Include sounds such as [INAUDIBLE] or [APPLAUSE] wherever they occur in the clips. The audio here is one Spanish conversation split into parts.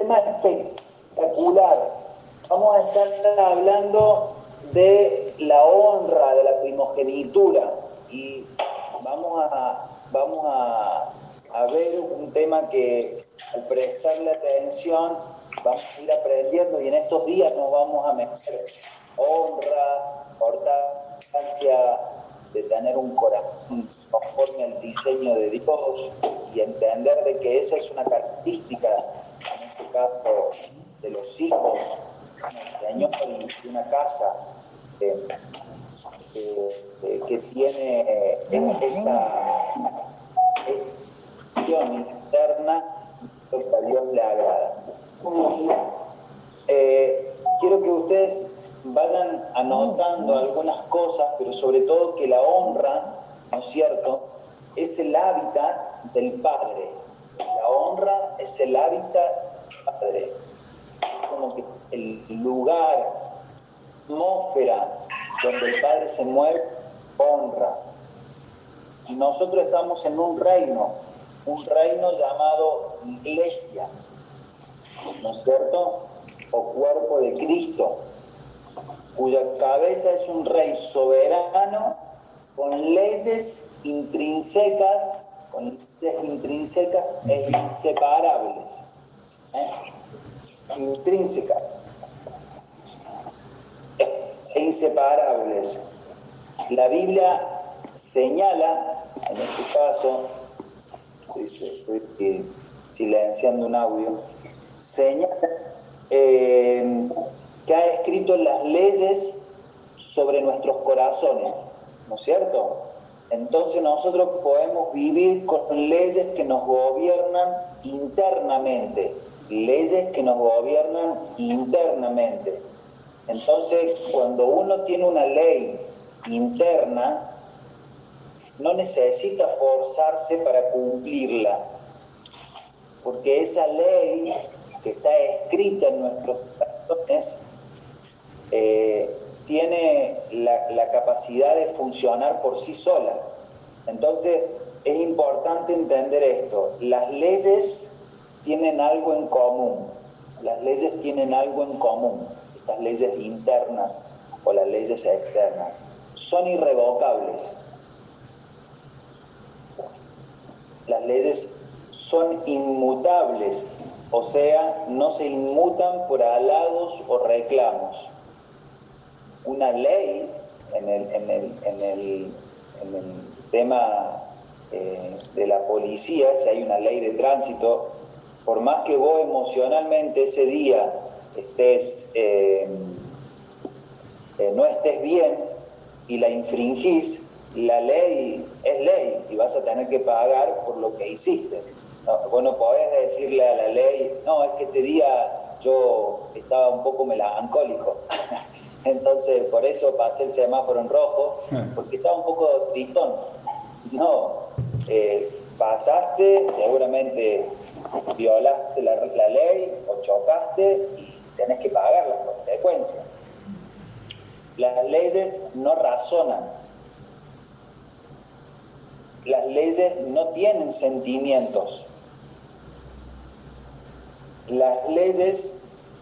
tema espectacular. Vamos a estar hablando de la honra de la primogenitura y vamos a, vamos a, ver un tema que al prestarle atención vamos a ir aprendiendo y en estos días nos vamos a meter honra, importancia de tener un corazón conforme al diseño de Dios y entender de que esa es una característica, caso, de los hijos del Señor y una casa que tiene esa acción interna que a Dios le agrada. Eh, quiero que ustedes vayan anotando algunas cosas, pero sobre todo que la honra, ¿no es cierto?, es el hábitat del Padre. La honra es el hábitat Padre. Como que el lugar, atmósfera donde el Padre se mueve, honra. Y nosotros estamos en un reino, un reino llamado iglesia, ¿no es cierto? O cuerpo de Cristo cuya cabeza es un rey soberano con leyes intrínsecas, con leyes intrínsecas e inseparables. Intrínsecas e inseparables. La Biblia señala, en este caso, estoy silenciando un audio, señala eh, que ha escrito las leyes sobre nuestros corazones, ¿no es cierto? Entonces nosotros podemos vivir con leyes que nos gobiernan internamente, leyes que nos gobiernan internamente. Entonces, cuando uno tiene una ley interna, no necesita forzarse para cumplirla, porque esa ley que está escrita en nuestros corazones eh, tiene la, capacidad de funcionar por sí sola. Entonces, es importante entender esto. Las leyes tienen algo en común. Las leyes tienen algo en común. Estas leyes internas o las leyes externas son irrevocables. Las leyes son inmutables, o sea, no se inmutan por halagos o reclamos una ley en el, en el, en el, en el tema eh, de la policía, si hay una ley de tránsito, por más que vos emocionalmente ese día estés, eh, eh, no estés bien y la infringís, la ley es ley y vas a tener que pagar por lo que hiciste. No, vos no podés decirle a la ley, no, es que este día yo estaba un poco melancólico. [LAUGHS] Entonces, por eso pasé el semáforo en rojo, ah. porque estaba un poco tristón. No, eh, pasaste, seguramente violaste la, ley o chocaste y tenés que pagar las consecuencias. Las leyes no razonan. Las leyes no tienen sentimientos. Las leyes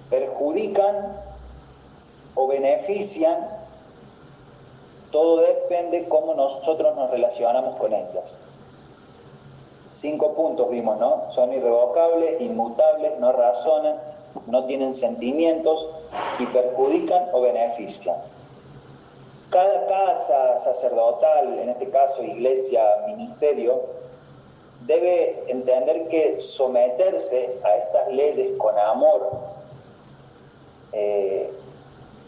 perjudican o benefician, todo depende cómo nosotros nos relacionamos con ellas. Cinco puntos vimos, ¿no? Son irrevocables, inmutables, no razonan, no tienen sentimientos y perjudican o benefician. Cada casa sacerdotal, en este caso iglesia, ministerio, debe entender que someterse a estas leyes con amor eh,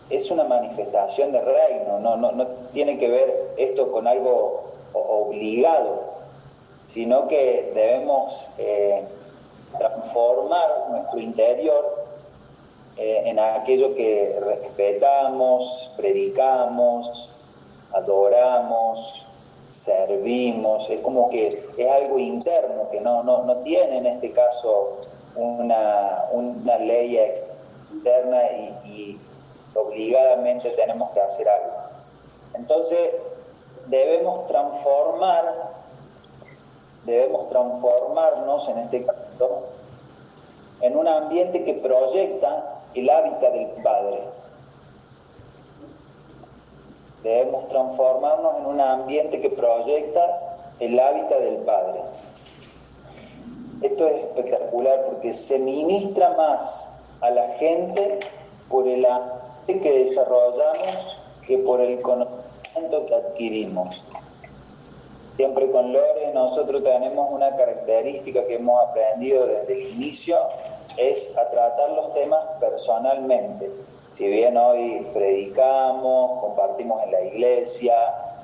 es una manifestación de reino, no, no, no tiene que ver esto con algo obligado, sino que debemos eh, transformar nuestro interior eh, en aquello que respetamos, predicamos, adoramos, servimos, es como que es algo interno que no, no, no tiene en este caso una, una ley externa y obligadamente tenemos que hacer algo. Entonces, debemos transformar, debemos transformarnos en este caso en un ambiente que proyecta el hábitat del Padre. Debemos transformarnos en un ambiente que proyecta el hábitat del Padre. Esto es espectacular porque se ministra más a la gente por el arte que desarrollamos que por el conocimiento que adquirimos. Siempre con Lore nosotros tenemos una característica que hemos aprendido desde el inicio, es a tratar los temas personalmente. Si bien hoy predicamos, compartimos en la iglesia,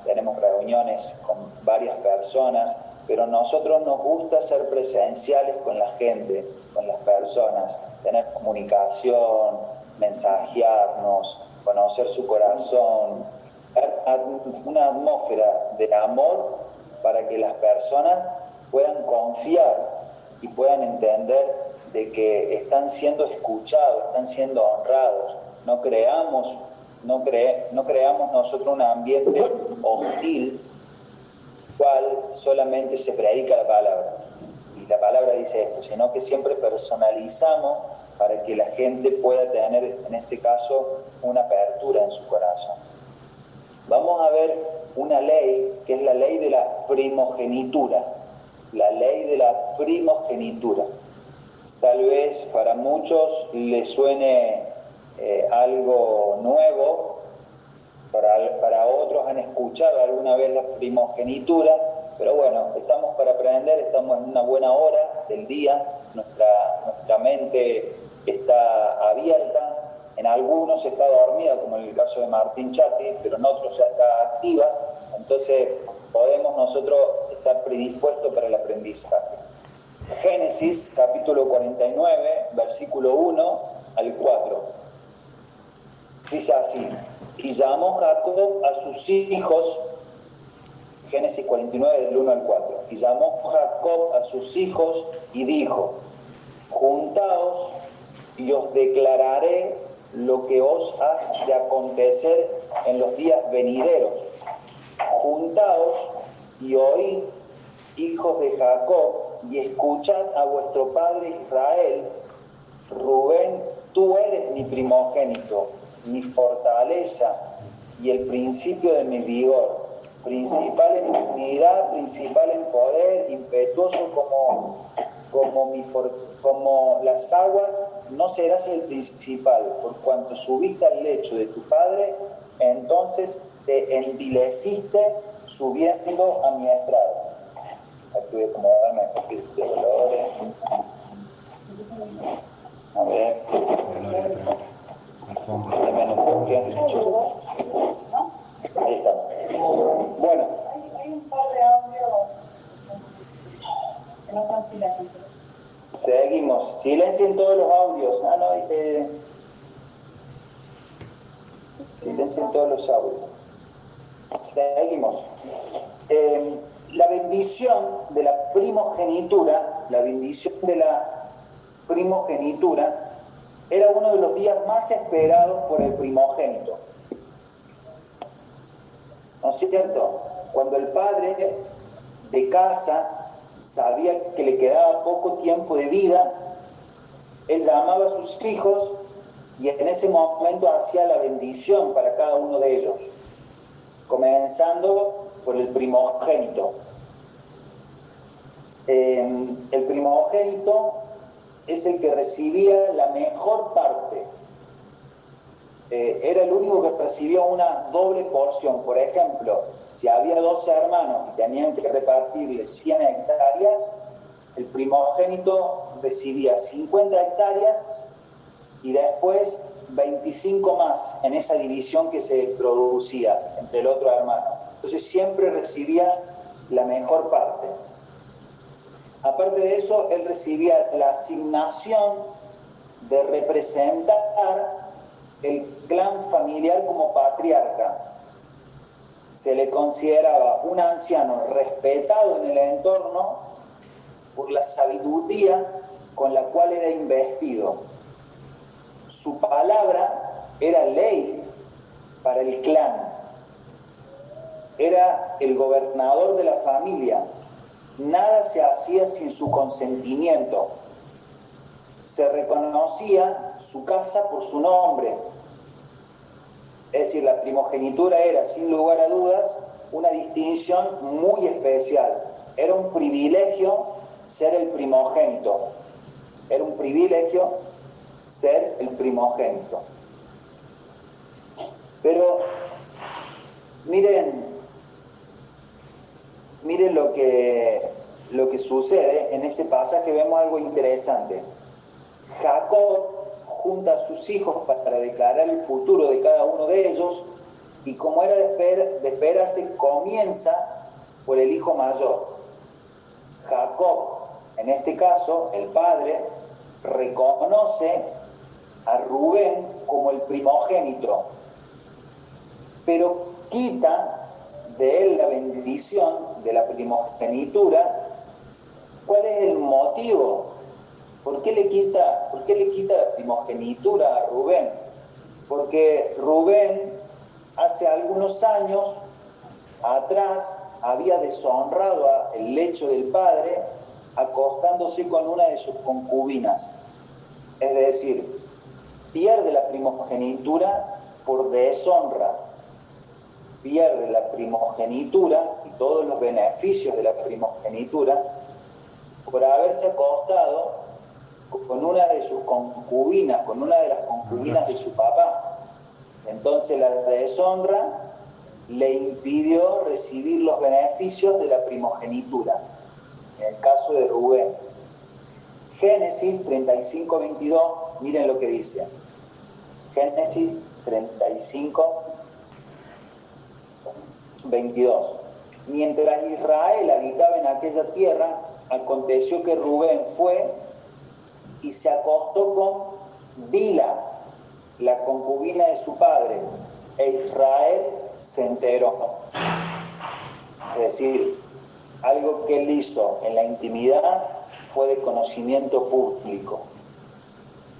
tenemos reuniones con varias personas, pero nosotros nos gusta ser presenciales con la gente, con las personas, tener comunicación, mensajearnos, conocer su corazón, una atmósfera de amor para que las personas puedan confiar y puedan entender de que están siendo escuchados, están siendo honrados. No creamos, no, no creamos nosotros un ambiente hostil cual solamente se predica la palabra. Y la palabra dice esto, sino que siempre personalizamos para que la gente pueda tener, en este caso, una apertura en su corazón. Vamos a ver una ley que es la ley de la primogenitura. La ley de la primogenitura. Tal vez para muchos le suene eh, algo nuevo, para, otros han escuchado alguna vez la primogenitura, pero bueno, estamos para aprender, estamos en una buena hora del día, nuestra, nuestra mente está abierta, en algunos está dormida, como en el caso de Martín Chati, pero en otros ya está activa, entonces podemos nosotros estar predispuestos para el aprendizaje. Génesis capítulo 49, versículo 1 al 4. Dice así, y llamó Jacob a sus hijos, Génesis 49 del 1 al 4, y llamó Jacob a sus hijos y dijo, juntaos y os declararé lo que os ha de acontecer en los días venideros. Juntaos y oíd, hijos de Jacob, y escuchad a vuestro padre Israel. Rubén, tú eres mi primogénito mi fortaleza y el principio de mi vigor, principal en dignidad, principal en poder, impetuoso como, como, las aguas, no serás el principal, por cuanto subiste al lecho de tu padre, entonces te envileciste subiendo a mi estrado. Aquí voy a acomodarme aquí de colores. A ver. Ahí está. Bueno. Hay un par de audios no están silencios. Seguimos. Silencien todos los audios. Ah, no, eh... Silencien todos los audios. Seguimos. Eh, la bendición de la primogenitura, la bendición de la primogenitura era uno de los días más esperados por el primogénito. ¿No es cierto? Cuando el padre de casa sabía que le quedaba poco tiempo de vida, él llamaba a sus hijos y en ese momento hacía la bendición para cada uno de ellos, comenzando por el primogénito. Eh, el primogénito es el que recibía la mejor parte. Eh, era el único que recibía una doble porción. Por ejemplo, si había 12 hermanos y tenían que repartirle 100 hectáreas, el primogénito recibía 50 hectáreas y después 25 más en esa división que se producía entre el otro hermano. Entonces siempre recibía la mejor parte. Aparte de eso, él recibía la asignación de representar el clan familiar como patriarca. Se le consideraba un anciano respetado en el entorno por la sabiduría con la cual era investido. Su palabra era ley para el clan. Era el gobernador de la familia Nada se hacía sin su consentimiento. se reconocía su casa por su nombre. Es decir, la primogenitura era, sin lugar a dudas, una distinción muy especial. Era un privilegio ser el primogénito. Era un privilegio ser el primogénito. Pero miren, miren lo que, lo que sucede en ese pasaje, vemos algo interesante. Jacob junta a sus hijos para declarar el futuro de cada uno de ellos y como era de, de esperarse, comienza por el hijo mayor. Jacob, en este caso, el padre, reconoce a Rubén como el primogénito, pero quita de él la bendición de la primogenitura. ¿Cuál es el motivo? ¿Por qué le quita, por qué le quita la primogenitura a Rubén? Porque Rubén hace algunos años atrás había deshonrado el lecho del padre acostándose con una de sus concubinas. Es decir, pierde la primogenitura por deshonra, pierde la primogenitura y todos los beneficios de la primogenitura por haberse acostado con una de sus concubinas, con una de las concubinas de su papá. Entonces la deshonra le impidió recibir los beneficios de la primogenitura, en el caso de Rubén. Génesis 35, 22, miren lo que dice. Génesis 35, 22. Mientras Israel habitaba en aquella tierra, aconteció que Rubén fue y se acostó con Bila, la concubina de su padre, e Israel se enteró. Es decir, algo que él hizo en la intimidad fue de conocimiento público.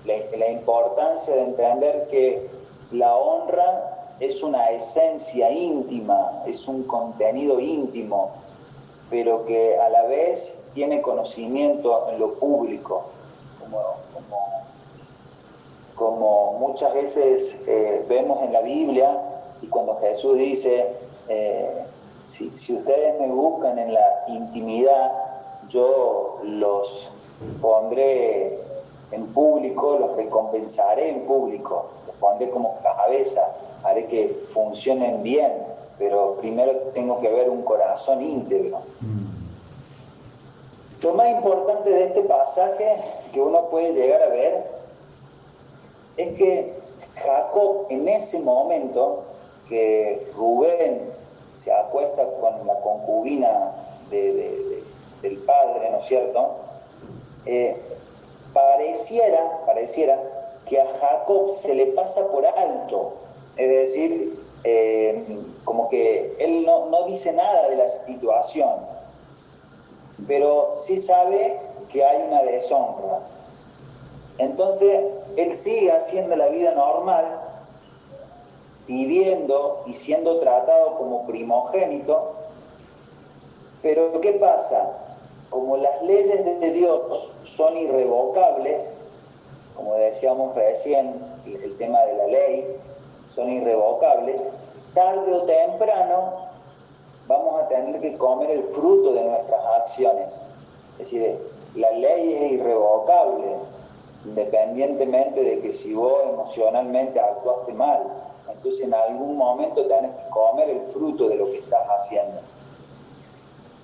La, importancia de entender que la honra es una esencia íntima, es un contenido íntimo, pero que a la vez tiene conocimiento en lo público, como, muchas veces eh, vemos en la Biblia y cuando Jesús dice, eh, si, ustedes me buscan en la intimidad, yo los pondré en público, los recompensaré en público, los pondré como cabeza, haré que funcionen bien, pero primero tengo que ver un corazón íntegro. Mm. Lo más importante de este pasaje que uno puede llegar a ver es que Jacob en ese momento que Rubén se acuesta con la concubina del padre, ¿no es cierto? Eh, pareciera, pareciera que a Jacob se le pasa por alto, es decir, eh, como que él no, no dice nada de la situación, pero sí sabe que hay una deshonra. Entonces, él sigue haciendo la vida normal, viviendo y siendo tratado como primogénito, pero ¿qué pasa? Como las leyes de Dios son irrevocables, como decíamos recién, el tema de la ley, son irrevocables, tarde o temprano vamos a tener que comer el fruto de nuestras acciones. Es decir, la ley es irrevocable, independientemente de que si vos emocionalmente actuaste mal. Entonces en algún momento tenés que comer el fruto de lo que estás haciendo.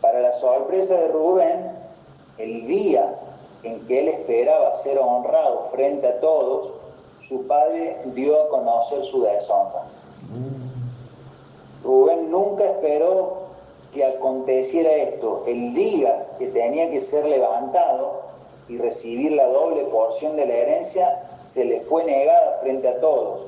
Para la sorpresa de Rubén, el día en que él esperaba ser honrado frente a todos, su padre dio a conocer su deshonra. Rubén nunca esperó que aconteciera esto. El día que tenía que ser levantado y recibir la doble porción de la herencia, se le fue negada frente a todos.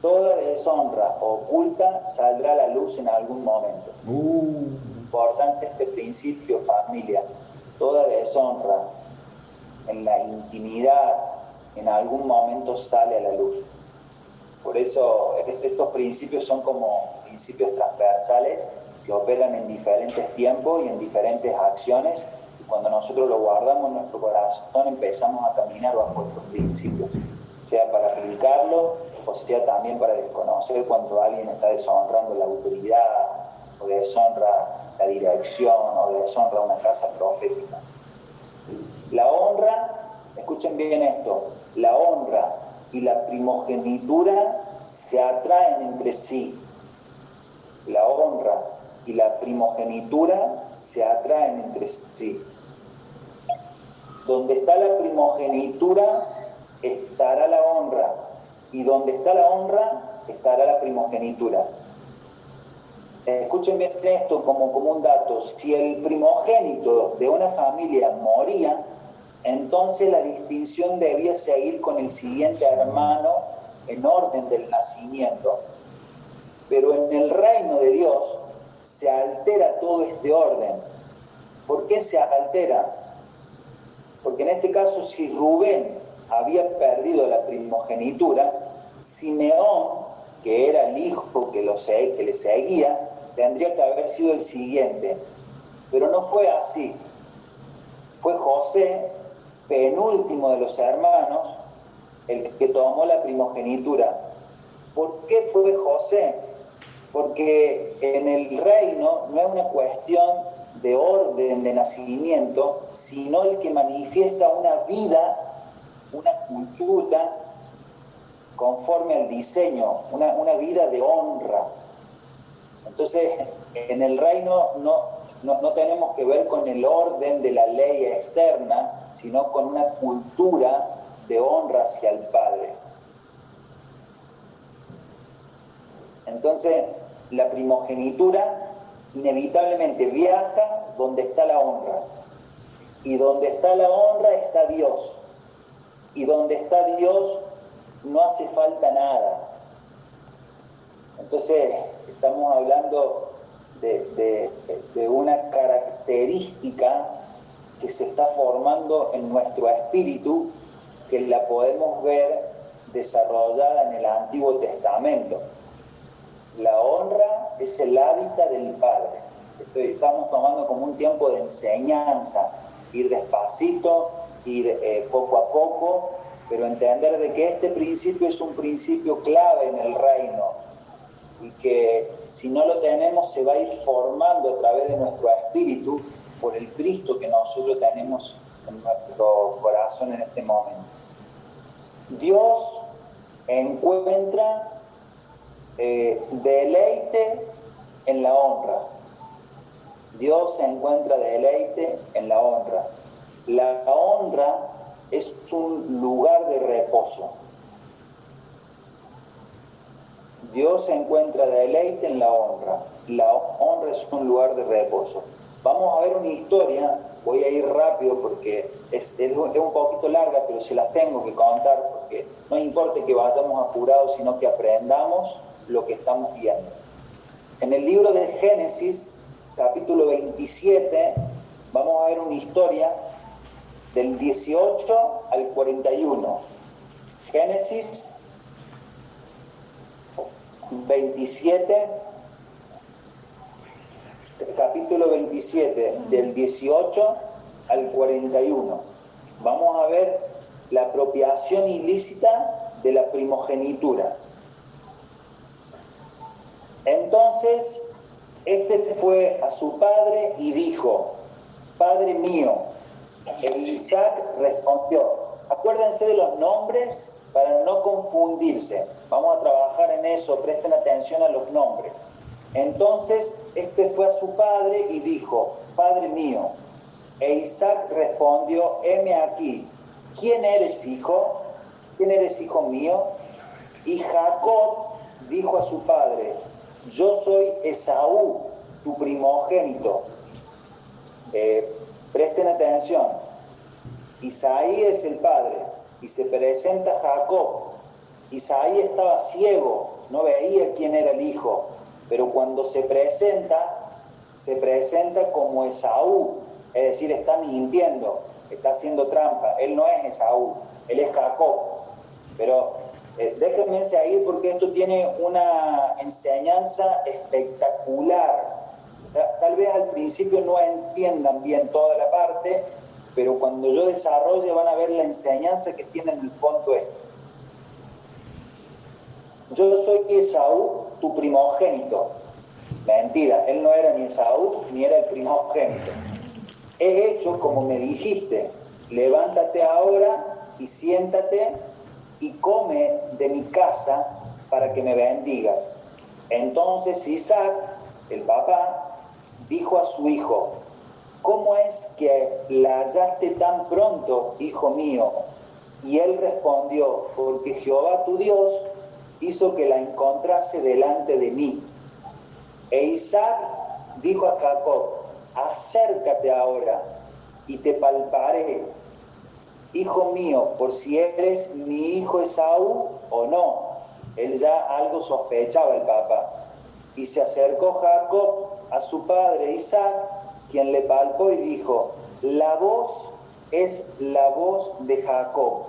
Toda deshonra oculta saldrá a la luz en algún momento. Uh. Importante este principio, familia. Toda deshonra en la intimidad en algún momento sale a la luz. Por eso estos principios son como principios transversales que operan en diferentes tiempos y en diferentes acciones cuando nosotros lo guardamos en nuestro corazón, empezamos a caminar bajo estos principios, sea para aplicarlo o sea también para desconocer cuando alguien está deshonrando la autoridad o deshonra la dirección o deshonra una casa profética. La honra, escuchen bien esto, la honra y la primogenitura se atraen entre sí. La honra y la primogenitura se atraen entre sí. Donde está la primogenitura estará la honra y donde está la honra estará la primogenitura. Escuchen bien esto como, como un dato. Si el primogénito de una familia moría, entonces la distinción debía seguir con el siguiente hermano en orden del nacimiento. Pero en el reino de Dios se altera todo este orden. ¿Por qué se altera? Porque en este caso, si Rubén había perdido la primogenitura, Simeón, que era el hijo que, lo, que le seguía, tendría que haber sido el siguiente. Pero no fue así. Fue José, penúltimo de los hermanos, el que tomó la primogenitura. ¿Por qué fue José? Porque en el reino no es una cuestión de orden de nacimiento, sino el que manifiesta una vida, una cultura conforme al diseño, una, una vida de honra. Entonces, en el reino no, no, tenemos que ver con el orden de la ley externa, sino con una cultura de honra hacia el Padre. Entonces, la primogenitura inevitablemente viaja donde está la honra. Y donde está la honra está Dios. Y donde está Dios no hace falta nada. Entonces, estamos hablando de, una característica que se está formando en nuestro espíritu, que la podemos ver desarrollada en el Antiguo Testamento. La honra es el hábitat del Padre. estamos tomando como un tiempo de enseñanza, ir despacito, ir eh, poco a poco, pero entender de que este principio es un principio clave en el reino y que si no lo tenemos se va a ir formando a través de nuestro espíritu por el Cristo que nosotros tenemos en nuestro corazón en este momento. Dios encuentra eh, deleite en la honra. Dios encuentra deleite en la honra. La honra es un lugar de reposo. Dios se encuentra deleite en la honra. La honra es un lugar de reposo. Vamos a ver una historia, voy a ir rápido porque es, un poquito larga, pero se las tengo que contar porque no importa que vayamos apurados, sino que aprendamos lo que estamos viendo. En el libro de Génesis, capítulo 27, vamos a ver una historia del 18 al 41. Génesis 27, capítulo 27, del 18 al 41. Vamos a ver la apropiación ilícita de la primogenitura. Entonces, este fue a su padre y dijo, Padre mío, el Isaac respondió, acuérdense de los nombres para no confundirse. Vamos a trabajar en eso, presten atención a los nombres. Entonces, este fue a su padre y dijo, Padre mío. E Isaac respondió, heme aquí, ¿quién eres hijo? ¿Quién eres hijo mío? Y Jacob dijo a su padre, yo soy Esaú, tu primogénito. Eh, presten atención, Isaí es el padre y se presenta Jacob. Isaí estaba ciego, no veía quién era el hijo, pero cuando se presenta, se presenta como Esaú, es decir, está mintiendo, está haciendo trampa. Él no es Esaú, él es Jacob. Pero eh, déjenme seguir porque esto tiene una enseñanza espectacular Tal vez al principio no entiendan bien toda la parte, pero cuando yo desarrolle van a ver la enseñanza que tiene en el fondo esto. Yo soy Esaú, tu primogénito. Mentira, él no era ni Esaú ni era el primogénito. He hecho como me dijiste, levántate ahora y siéntate y come de mi casa para que me bendigas. Entonces Isaac, el papá, dijo a su hijo, ¿cómo es que la hallaste tan pronto, hijo mío? Y él respondió, porque Jehová tu Dios hizo que la encontrase delante de mí. E Isaac dijo a Jacob, acércate ahora y te palparé, hijo mío, por si eres mi hijo Esaú o no. Él ya algo sospechaba el papá. Y se acercó Jacob a su padre Isaac, quien le palpó y dijo, la voz es la voz de Jacob,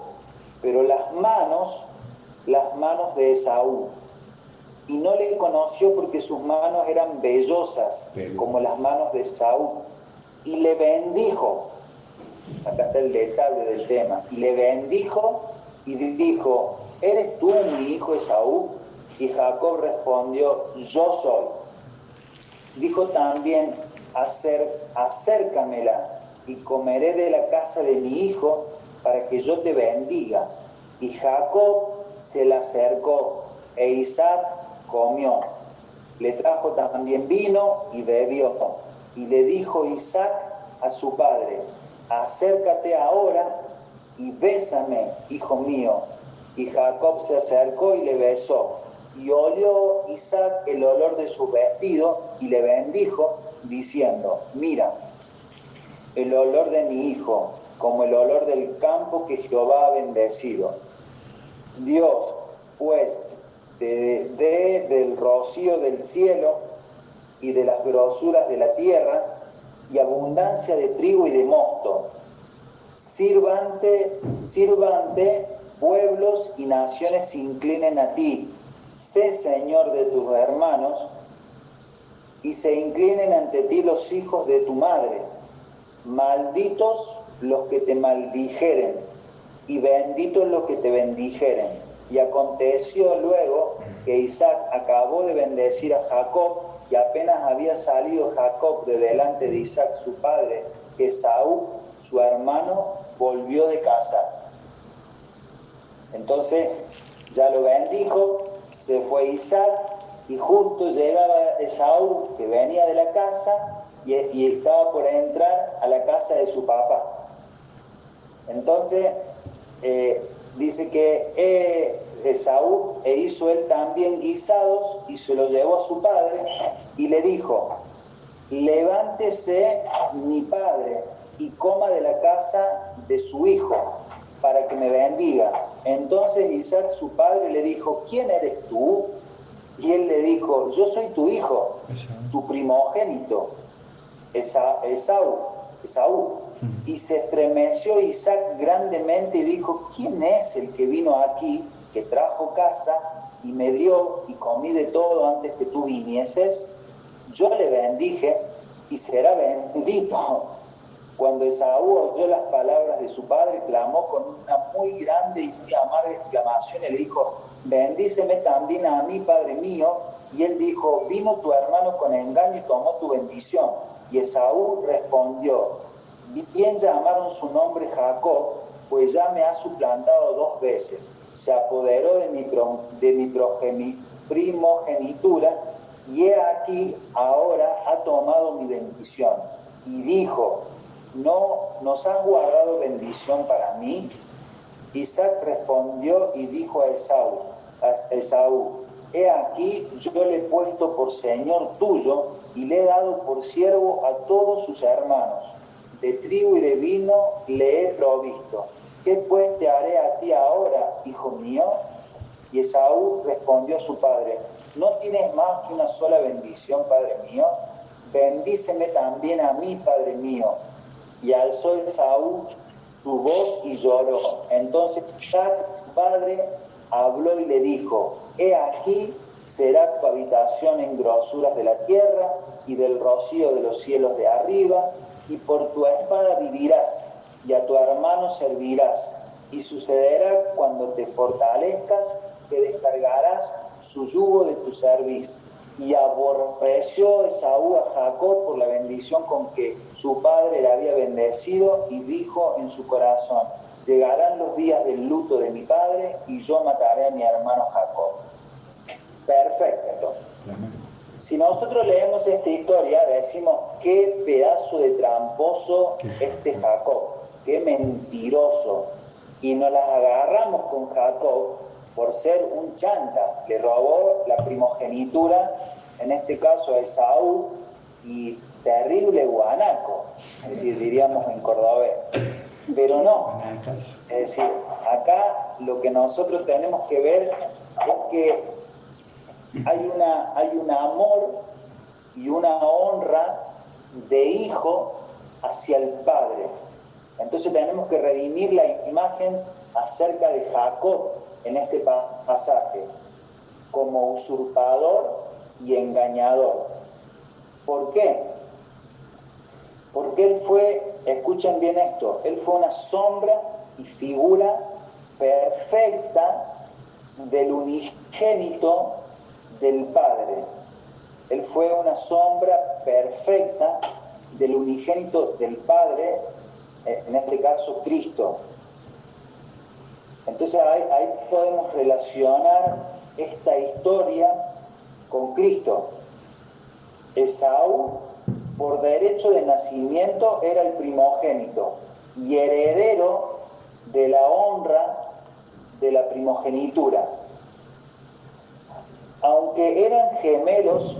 pero las manos las manos de Esaú. Y no le conoció porque sus manos eran vellosas, como las manos de Esaú. Y le bendijo. Acá está el detalle del tema. Y le bendijo y dijo, ¿eres tú mi hijo Esaú? Y Jacob respondió, yo soy. Dijo también, Acer, acércamela y comeré de la casa de mi hijo para que yo te bendiga. Y Jacob se le acercó e Isaac comió. Le trajo también vino y bebió. Y le dijo Isaac a su padre, acércate ahora y bésame, hijo mío. Y Jacob se acercó y le besó. Y olió Isaac el olor de su vestido y le bendijo, diciendo, mira, el olor de mi hijo, como el olor del campo que Jehová ha bendecido Dios, pues, de, del rocío del cielo y de las grosuras de la tierra, y abundancia de trigo y de mosto. Sirvante, sirvante, pueblos y naciones se inclinen a ti. Sé Señor de tus hermanos, y se inclinen ante ti los hijos de tu madre. Malditos los que te maldijeren y benditos los que te bendijeren. Y aconteció luego que Isaac acabó de bendecir a Jacob y apenas había salido Jacob de delante de Isaac su padre, que Saúl, su hermano, volvió de casa. Entonces ya lo bendijo, se fue Isaac y justo llegaba Esaú que venía de la casa y, estaba por entrar a la casa de su papá. Entonces eh, dice que eh, Esaú e hizo él también guisados y se lo llevó a su padre y le dijo, levántese mi padre y coma de la casa de su hijo para que me bendiga. Entonces Isaac su padre le dijo, ¿quién eres tú? Y él le dijo, yo soy tu hijo, tu primogénito, Esaú. Esaú. Y se estremeció Isaac grandemente y dijo, ¿quién es el que vino aquí, que trajo casa y me dio y comí de todo antes que tú vinieses? Yo le bendije y será bendito. [LAUGHS] Cuando Esaú oyó las palabras de su padre, clamó con una muy grande y muy amarga exclamación y le dijo, bendíceme también a mí, Padre mío. Y él dijo, vino tu hermano con engaño y tomó tu bendición. Y Esaú respondió, Bien llamaron su nombre Jacob, pues ya me ha suplantado dos veces. Se apoderó de mi, de mi primogenitura y he aquí ahora ha tomado mi bendición. Y dijo, ¿no nos has guardado bendición para mí? Isaac respondió y dijo a Esaú, a Esaú, he aquí yo le he puesto por señor tuyo y le he dado por siervo a todos sus hermanos de trigo y de vino le he provisto. ¿Qué pues te haré a ti ahora, hijo mío? Y Esaú respondió a su padre, ¿no tienes más que una sola bendición, padre mío? Bendíceme también a mí, padre mío. Y alzó Esaú su voz y lloró. Entonces padre, habló y le dijo, he aquí será tu habitación en grosuras de la tierra y del rocío de los cielos de arriba, y por tu espada vivirás, y a tu hermano servirás, y sucederá cuando te fortalezcas que descargarás su yugo de tu servicio. Y aborreció Esaú a Jacob por la bendición con que su padre le había bendecido y dijo en su corazón, llegarán los días del luto de mi padre y yo mataré a mi hermano Jacob. Perfecto. Si nosotros leemos esta historia, decimos, qué pedazo de tramposo este Jacob, qué mentiroso. Y nos las agarramos con Jacob por ser un chanta. Le robó la primogenitura, en este caso a Esaú, y terrible guanaco, es decir, diríamos en cordobés. Pero no, es decir, acá lo que nosotros tenemos que ver es que hay, una, hay un amor y una honra de hijo hacia el padre. Entonces tenemos que redimir la imagen acerca de Jacob en este pasaje como usurpador y engañador. ¿Por qué? Porque él fue, escuchen bien esto, él fue una sombra y figura perfecta del unigénito del Padre. Él fue una sombra perfecta del unigénito del Padre, eh, en este caso Cristo. Entonces ahí, podemos relacionar esta historia con Cristo. Esaú, por derecho de nacimiento, era el primogénito y heredero de la honra de la primogenitura. Aunque eran gemelos,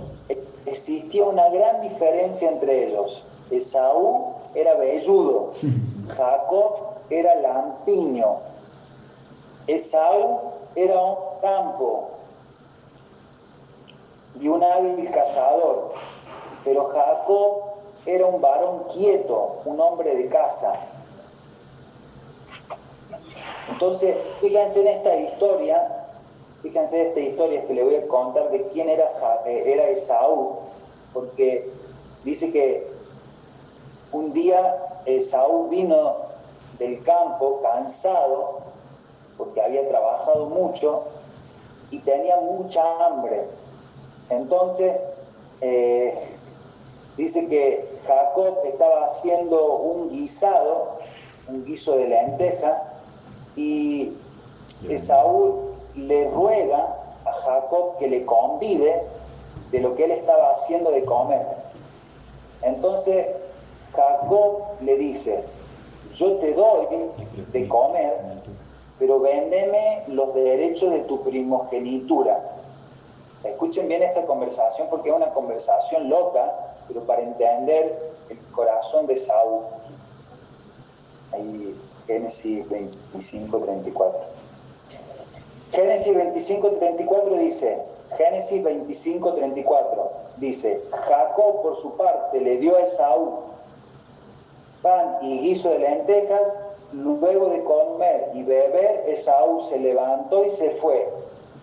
existía una gran diferencia entre ellos. Esaú era velludo, [LAUGHS] Jacob era lampiño, Esaú era un campo y un hábil cazador, pero Jacob era un varón quieto, un hombre de casa. Entonces, fíjense en esta historia Fíjense esta historia que le voy a contar de quién era, eh, era Esaú, porque dice que un día Esaú vino del campo cansado, porque había trabajado mucho y tenía mucha hambre. Entonces, eh, dice que Jacob estaba haciendo un guisado, un guiso de lenteja, y Esaú le ruega a Jacob que le convide de lo que él estaba haciendo de comer. Entonces Jacob le dice, yo te doy de comer, pero véndeme los derechos de tu primogenitura. Escuchen bien esta conversación porque es una conversación loca, pero para entender el corazón de Saúl. Ahí, Génesis 25, 34. Génesis 25, 34 dice, Génesis 25, 34 dice, Jacob por su parte le dio a Esaú pan y guiso de lentejas, luego de comer y beber, Esaú se levantó y se fue.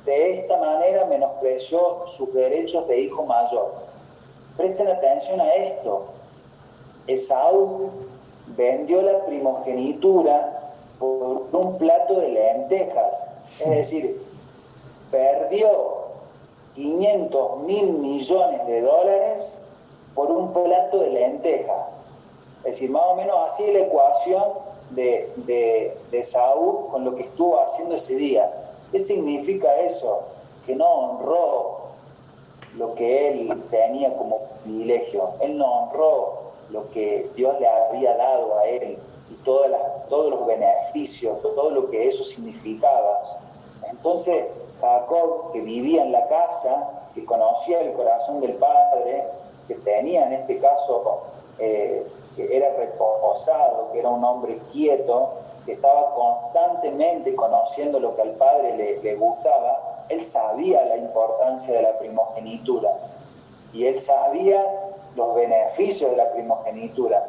De esta manera menospreció sus derechos de hijo mayor. Presten atención a esto. Esaú vendió la primogenitura por un plato de lentejas es decir, perdió 500 mil millones de dólares por un plato de lenteja. Es decir, más o menos así la ecuación de, de, de Saúl con lo que estuvo haciendo ese día. ¿Qué significa eso? Que no honró lo que él tenía como privilegio. Él no honró lo que Dios le había dado a él y todas las, todos los beneficios, todo lo que eso significaba. Entonces, Jacob, que vivía en la casa, que conocía el corazón del Padre, que tenía en este caso, eh, que era reposado, que era un hombre quieto, que estaba constantemente conociendo lo que al Padre le, le gustaba, él sabía la importancia de la primogenitura y él sabía los beneficios de la primogenitura.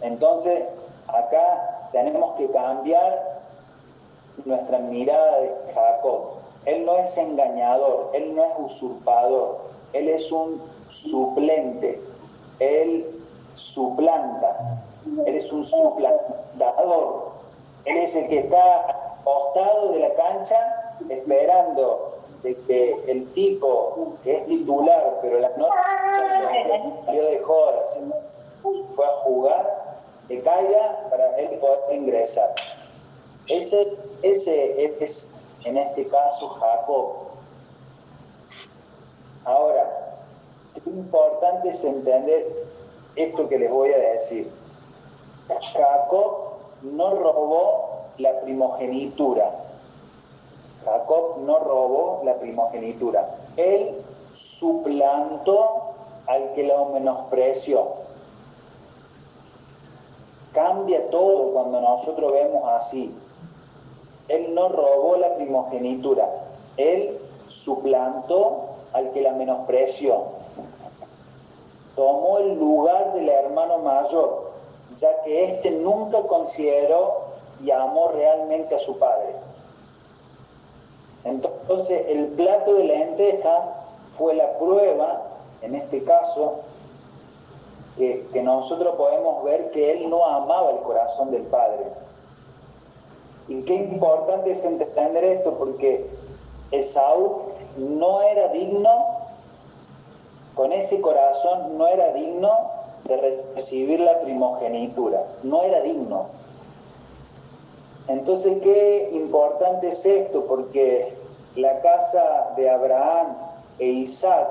Entonces, acá tenemos que cambiar nuestra mirada de Jacob. Él no es engañador, Él no es usurpador, Él es un suplente, Él suplanta, Él es un suplantador, Él es el que está acostado de la cancha esperando de que el tipo que es titular, pero la noche salió de jodas, fue a jugar, que caiga para él poder ingresar. Ese, ese es, en este caso, Jacob. Ahora, lo importante es entender esto que les voy a decir. Jacob no robó la primogenitura. Jacob no robó la primogenitura. Él suplantó al que lo menospreció. Cambia todo cuando nosotros vemos así. Él no robó la primogenitura, él suplantó al que la menospreció. Tomó el lugar del hermano mayor, ya que éste nunca consideró y amó realmente a su padre. Entonces el plato de lenteja fue la prueba, en este caso, que, nosotros podemos ver que él no amaba el corazón del Padre. Y qué importante es entender esto, porque Esaú no era digno, con ese corazón no era digno de recibir la primogenitura, no era digno. Entonces, qué importante es esto, porque la casa de Abraham e Isaac,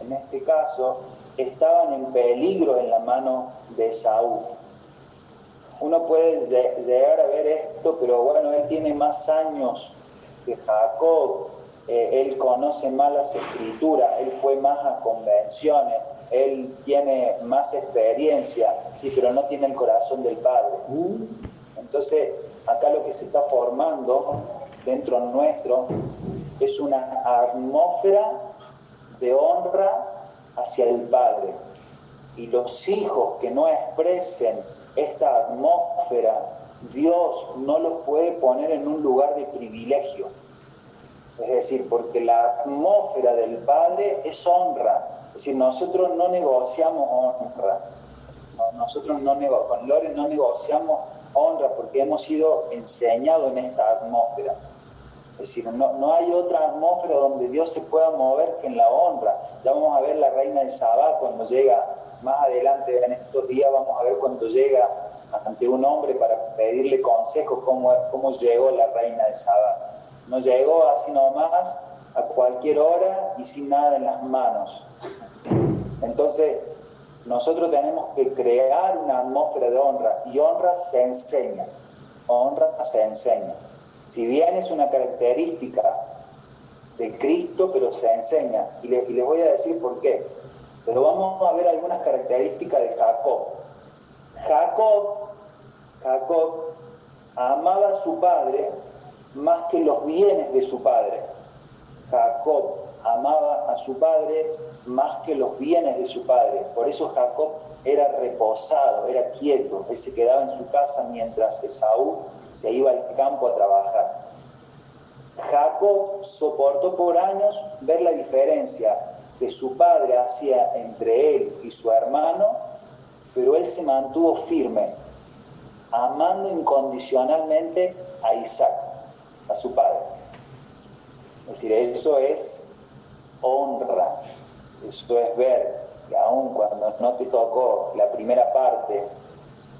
en este caso, estaban en peligro en la mano de Saúl. Uno puede llegar a ver esto, pero bueno, él tiene más años que Jacob, eh, él conoce más las escrituras, él fue más a convenciones, él tiene más experiencia, sí, pero no tiene el corazón del Padre. Entonces, acá lo que se está formando dentro nuestro es una atmósfera de honra hacia el Padre. Y los hijos que no expresen esta atmósfera, Dios no los puede poner en un lugar de privilegio. Es decir, porque la atmósfera del Padre es honra. Es decir, nosotros no negociamos honra. Nosotros no con Lore no negociamos honra porque hemos sido enseñados en esta atmósfera. Es decir, no, no hay otra atmósfera donde Dios se pueda mover que en la honra. Ya vamos a ver la reina de Sabá cuando llega, más adelante en estos días vamos a ver cuando llega ante un hombre para pedirle consejo cómo, cómo llegó la reina de Sabá. No llegó así nomás a cualquier hora y sin nada en las manos. Entonces, nosotros tenemos que crear una atmósfera de honra y honra se enseña. Honra se enseña. Si bien es una característica de Cristo, pero se enseña. Y, les voy a decir por qué. Pero vamos a ver algunas características de Jacob. Jacob, Jacob amaba a su padre más que los bienes de su padre. Jacob amaba a su padre más que los bienes de su padre. Por eso Jacob era reposado, era quieto. Él se quedaba en su casa mientras Esaú se iba al campo a trabajar. Jacob soportó por años ver la diferencia que su padre hacía entre él y su hermano, pero él se mantuvo firme, amando incondicionalmente a Isaac, a su padre. Es decir, eso es honra, eso es ver que aun cuando no te tocó la primera parte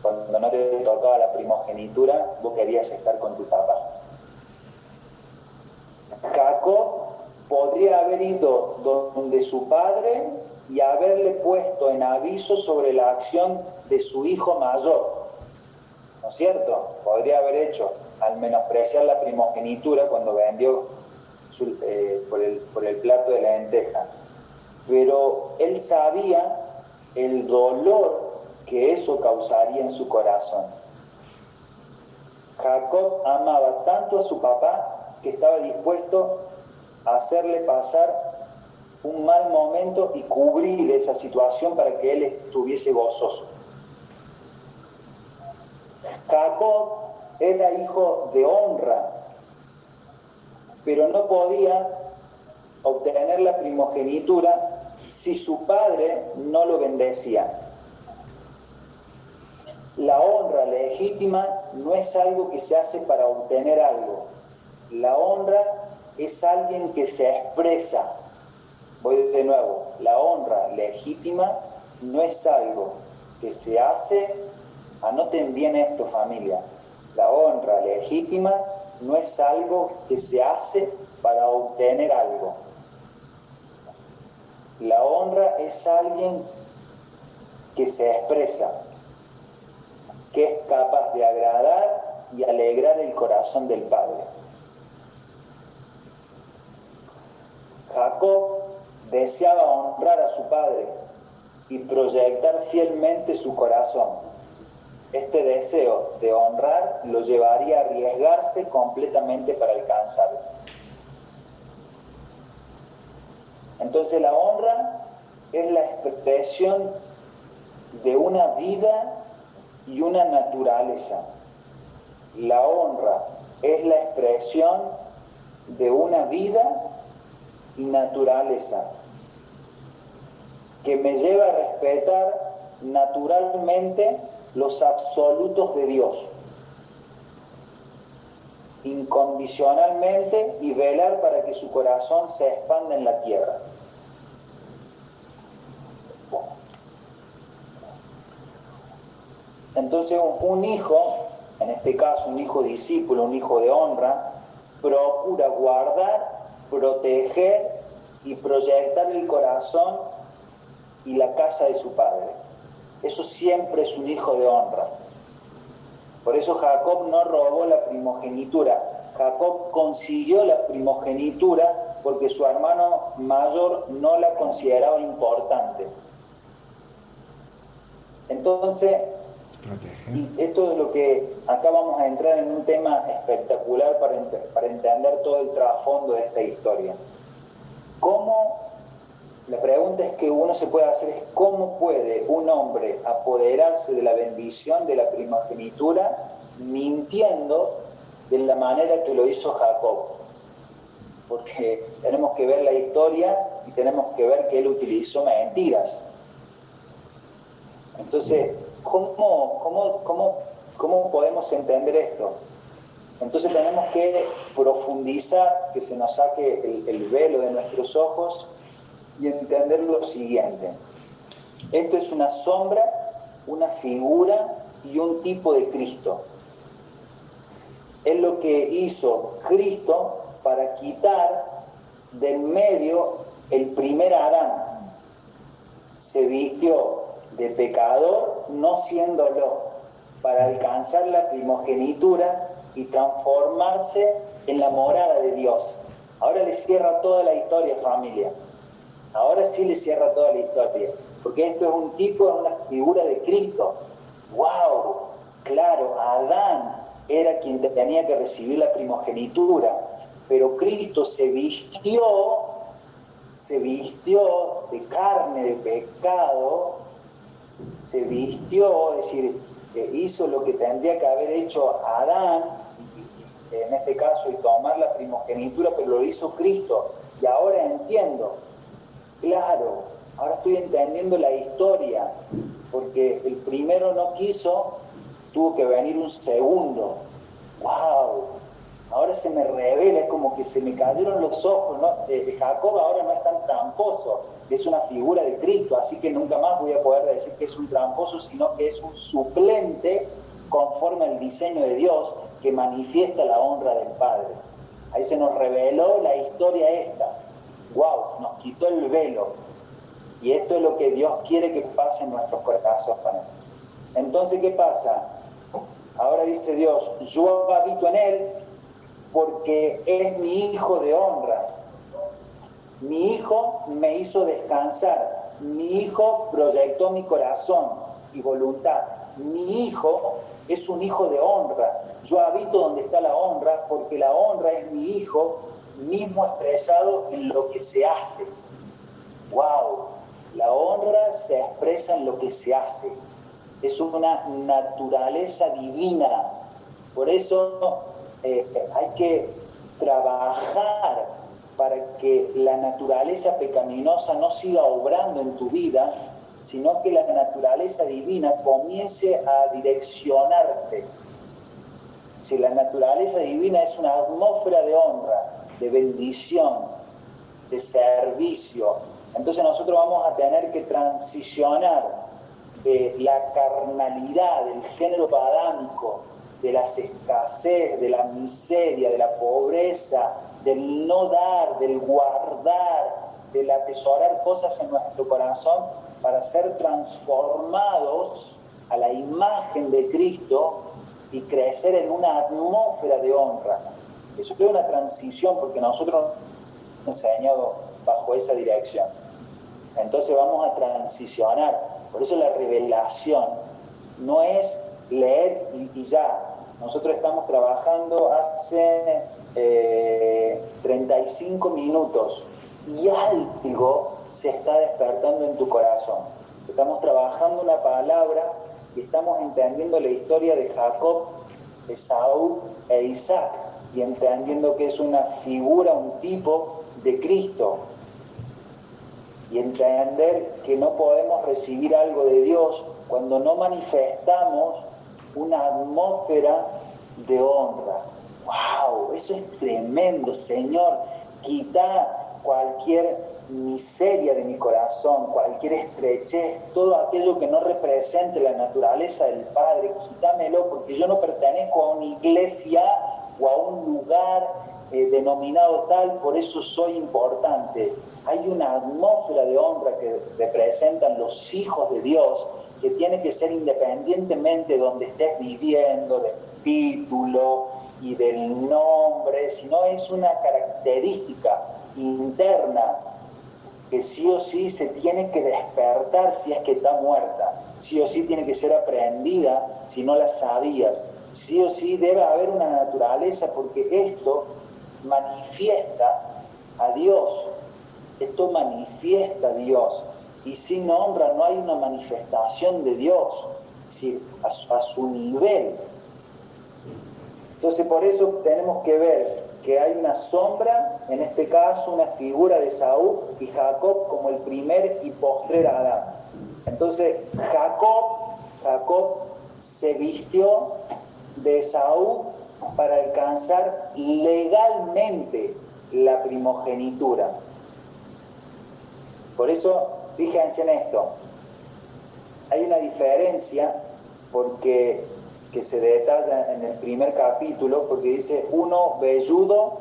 cuando no te tocaba la primogenitura, vos querías estar con tu papá. Jacob podría haber ido donde su padre y haberle puesto en aviso sobre la acción de su hijo mayor. ¿No es cierto? Podría haber hecho, al menospreciar la primogenitura cuando vendió eh, por, el, por el plato de la lenteja. Pero él sabía el dolor que eso causaría en su corazón. Jacob amaba tanto a su papá que estaba dispuesto a hacerle pasar un mal momento y cubrir esa situación para que él estuviese gozoso. Jacob era hijo de honra. Pero no podía obtener la primogenitura si su padre no lo bendecía. La honra legítima no es algo que se hace para obtener algo. La honra es alguien que se expresa. Voy de nuevo, la honra legítima no es algo que se hace, anoten bien esto familia, la honra legítima no es algo que se hace para obtener algo. La honra es alguien que se expresa, que es capaz de agradar y alegrar el corazón del Padre. Jacob deseaba honrar a su padre y proyectar fielmente su corazón. Este deseo de honrar lo llevaría a arriesgarse completamente para alcanzarlo. Entonces la honra es la expresión de una vida y una naturaleza. La honra es la expresión de una vida y naturaleza que me lleva a respetar naturalmente los absolutos de Dios, incondicionalmente y velar para que su corazón se expanda en la tierra. Entonces un hijo, en este caso un hijo discípulo, un hijo de honra, procura guardar, proteger y proyectar el corazón y la casa de su padre. Eso siempre es un hijo de honra. Por eso Jacob no robó la primogenitura. Jacob consiguió la primogenitura porque su hermano mayor no la consideraba importante. Entonces, y esto es lo que acá vamos a entrar en un tema espectacular para, para entender todo el trasfondo de esta historia. ¿Cómo, la pregunta es que uno se puede hacer es cómo puede un hombre apoderarse de la bendición de la primogenitura mintiendo de la manera que lo hizo Jacob? Porque tenemos que ver la historia y tenemos que ver que él utilizó mentiras. Entonces, ¿Cómo, cómo, cómo, cómo podemos entender esto? Entonces tenemos que profundizar, que se nos saque el, el, velo de nuestros ojos y entender lo siguiente. Esto es una sombra, una figura y un tipo de Cristo. Es lo que hizo Cristo para quitar del medio el primer Adán. Se vistió de pecador no siéndolo, para alcanzar la primogenitura y transformarse en la morada de Dios. Ahora le cierra toda la historia, familia. Ahora sí le cierra toda la historia, porque esto es un tipo, una figura de Cristo. ¡Wow! Claro, Adán era quien tenía que recibir la primogenitura, pero Cristo se vistió, se vistió de carne, de pecado, se vistió, es decir, hizo lo que tendría que haber hecho Adán, en este caso, y tomar la primogenitura, pero lo hizo Cristo. Y ahora entiendo, claro, ahora estoy entendiendo la historia, porque el primero no quiso, tuvo que venir un segundo. ¡Wow! Ahora se me revela, es como que se me cayeron los ojos, ¿no? Eh, Jacob ahora no es tan tramposo, es una figura de Cristo, así que nunca más voy a poder decir que es un tramposo, sino que es un suplente conforme al diseño de Dios que manifiesta la honra del Padre. Ahí se nos reveló la historia esta. ¡Wow! Nos quitó el velo. Y esto es lo que Dios quiere que pase en nuestros corazones. Entonces, ¿qué pasa? Ahora dice Dios, yo habito en Él porque es mi hijo de honras mi hijo me hizo descansar. Mi hijo proyectó mi corazón y voluntad. Mi hijo es un hijo de honra. Yo habito donde está la honra porque la honra es mi hijo mismo expresado en lo que se hace. ¡Wow! La honra se expresa en lo que se hace. Es una naturaleza divina. Por eso eh, hay que trabajar para que la naturaleza pecaminosa no siga obrando en tu vida, sino que la naturaleza divina comience a direccionarte. Si la naturaleza divina es una atmósfera de honra, de bendición, de servicio, entonces nosotros vamos a tener que transicionar de la carnalidad, del género padámico, de las escasez, de la miseria, de la pobreza, del no dar, del guardar, del atesorar cosas en nuestro corazón para ser transformados a la imagen de Cristo y crecer en una atmósfera de honra. Eso es una transición porque nosotros hemos enseñado bajo esa dirección. Entonces vamos a transicionar. Por eso la revelación no es leer y, ya. Nosotros estamos trabajando hace 35 eh, minutos y algo se está despertando en tu corazón. Estamos trabajando una palabra y estamos entendiendo la historia de Jacob, Esaú e Isaac y entendiendo que es una figura, un tipo de Cristo, y entender que no podemos recibir algo de Dios cuando no manifestamos una atmósfera de honra. ¡Wow! Eso es tremendo, Señor. Quita cualquier miseria de mi corazón, cualquier estrechez, todo aquello que no represente la naturaleza del Padre, quítamelo porque yo no pertenezco a una iglesia o a un lugar eh, denominado tal, por eso soy importante. Hay una atmósfera de honra que representan los hijos de Dios que tiene que ser independientemente de donde estés viviendo, del título y del nombre, sino es una característica interna que sí o sí se tiene que despertar si es que está muerta, sí o sí tiene que ser aprendida si no la sabías, sí o sí debe haber una naturaleza porque esto manifiesta a Dios esto manifiesta a Dios. Y sin honra no hay una manifestación de Dios, es decir, a su, nivel. Entonces por eso tenemos que ver que hay una sombra, en este caso una figura de Saúl y Jacob como el primer y postrer Adán. Entonces Jacob, Jacob se vistió de Saúl para alcanzar legalmente la primogenitura. Por eso, fíjense en esto, hay una diferencia porque que se detalla en el primer capítulo, porque dice uno velludo,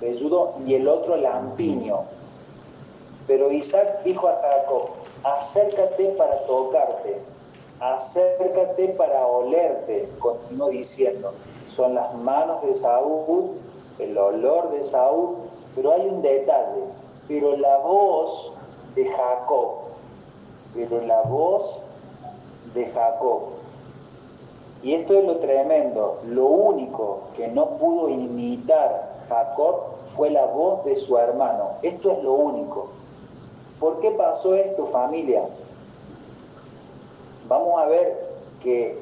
velludo y el otro lampiño. Pero Isaac dijo a Jacob, acércate para tocarte, acércate para olerte, continuó diciendo, son las manos de Saúl, el olor de Saúl, pero hay un detalle, pero la voz de Jacob, pero la voz de Jacob. Y esto es lo tremendo, lo único que no pudo imitar Jacob fue la voz de su hermano. Esto es lo único. ¿Por qué pasó esto, familia? Vamos a ver que,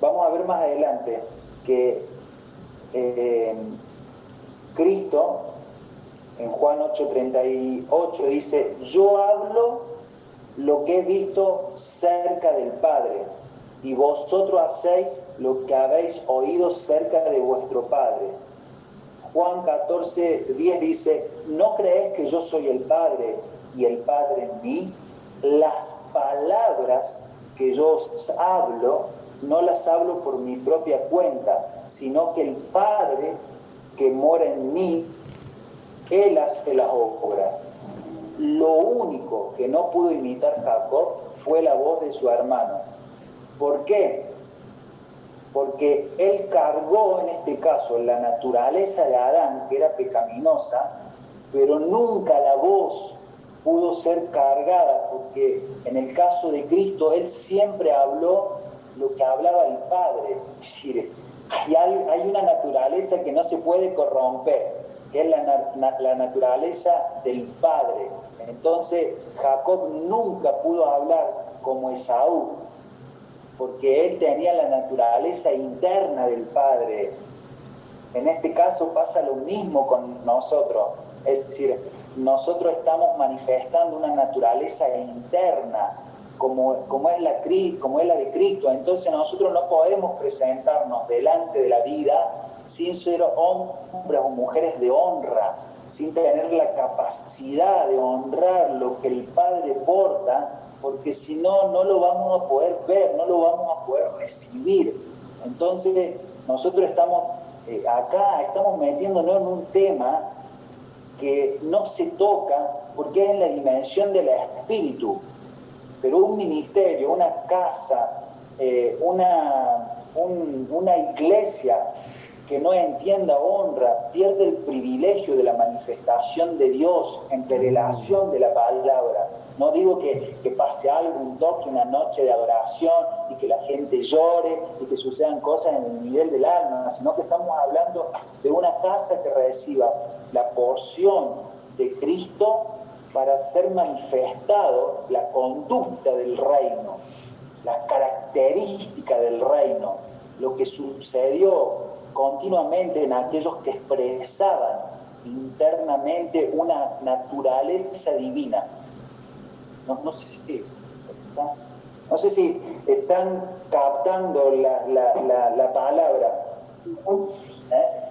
vamos a ver más adelante que eh, Cristo en Juan 8:38 dice, yo hablo lo que he visto cerca del Padre, y vosotros hacéis lo que habéis oído cerca de vuestro Padre. Juan 14:10 dice, ¿no crees que yo soy el Padre y el Padre en mí? Las palabras que yo os hablo, no las hablo por mi propia cuenta, sino que el Padre que mora en mí él hace la obra. Lo único que no pudo imitar Jacob fue la voz de su hermano. ¿Por qué? Porque él cargó en este caso la naturaleza de Adán, que era pecaminosa, pero nunca la voz pudo ser cargada, porque en el caso de Cristo él siempre habló lo que hablaba el Padre. Es decir, hay, una naturaleza que no se puede corromper que es la, naturaleza del Padre. Entonces Jacob nunca pudo hablar como Esaú, porque él tenía la naturaleza interna del Padre. En este caso pasa lo mismo con nosotros, es decir, nosotros estamos manifestando una naturaleza interna, como, como, es la, como es la de Cristo. Entonces nosotros no podemos presentarnos delante de la vida sin ser hombres o mujeres de honra, sin tener la capacidad de honrar lo que el Padre porta, porque si no, no lo vamos a poder ver, no lo vamos a poder recibir. Entonces nosotros estamos eh, acá, estamos metiéndonos en un tema que no se toca porque es en la dimensión del espíritu. Pero un ministerio, una casa, eh, una, una iglesia que no entienda honra, pierde el privilegio de la manifestación de Dios en revelación de la palabra. No digo que, que, pase algo, un toque, una noche de adoración y que la gente llore y que sucedan cosas en el nivel del alma, sino que estamos hablando de una casa que reciba la porción de Cristo para ser manifestado la conducta del reino, la característica del reino, lo que sucedió continuamente en aquellos que expresaban internamente una naturaleza divina. No, sé, si, no sé si están captando la, palabra. ¿Eh?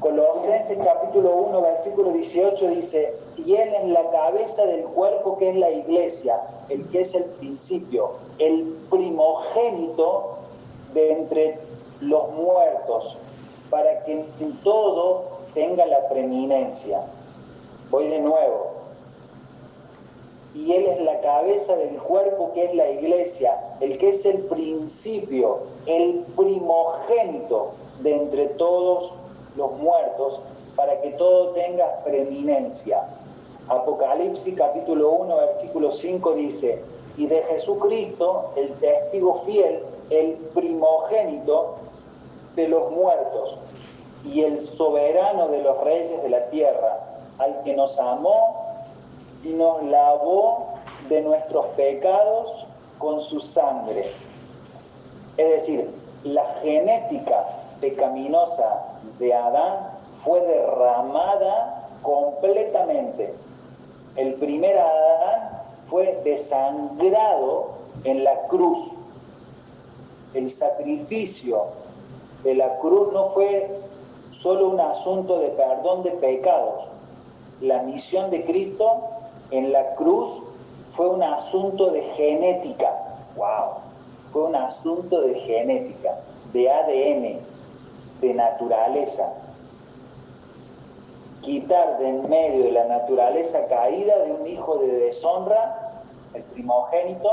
Colosenses capítulo 1, versículo 18 dice, y Él es la cabeza del cuerpo que es la iglesia, el que es el principio, el primogénito de entre los muertos, para que en todo tenga la preeminencia. Voy de nuevo. Y Él es la cabeza del cuerpo que es la iglesia, el que es el principio, el primogénito de entre todos los muertos, para que todo tenga preeminencia. Apocalipsis capítulo 1, versículo 5 dice, y de Jesucristo, el testigo fiel, el primogénito de los muertos y el soberano de los reyes de la tierra, al que nos amó y nos lavó de nuestros pecados con su sangre. Es decir, la genética pecaminosa de Adán fue derramada completamente. El primer Adán fue desangrado en la cruz el sacrificio de la cruz no fue solo un asunto de perdón de pecados. La misión de Cristo en la cruz fue un asunto de genética. ¡Wow! Fue un asunto de genética, de ADN, de naturaleza. Quitar de en medio de la naturaleza caída de un hijo de deshonra, el primogénito,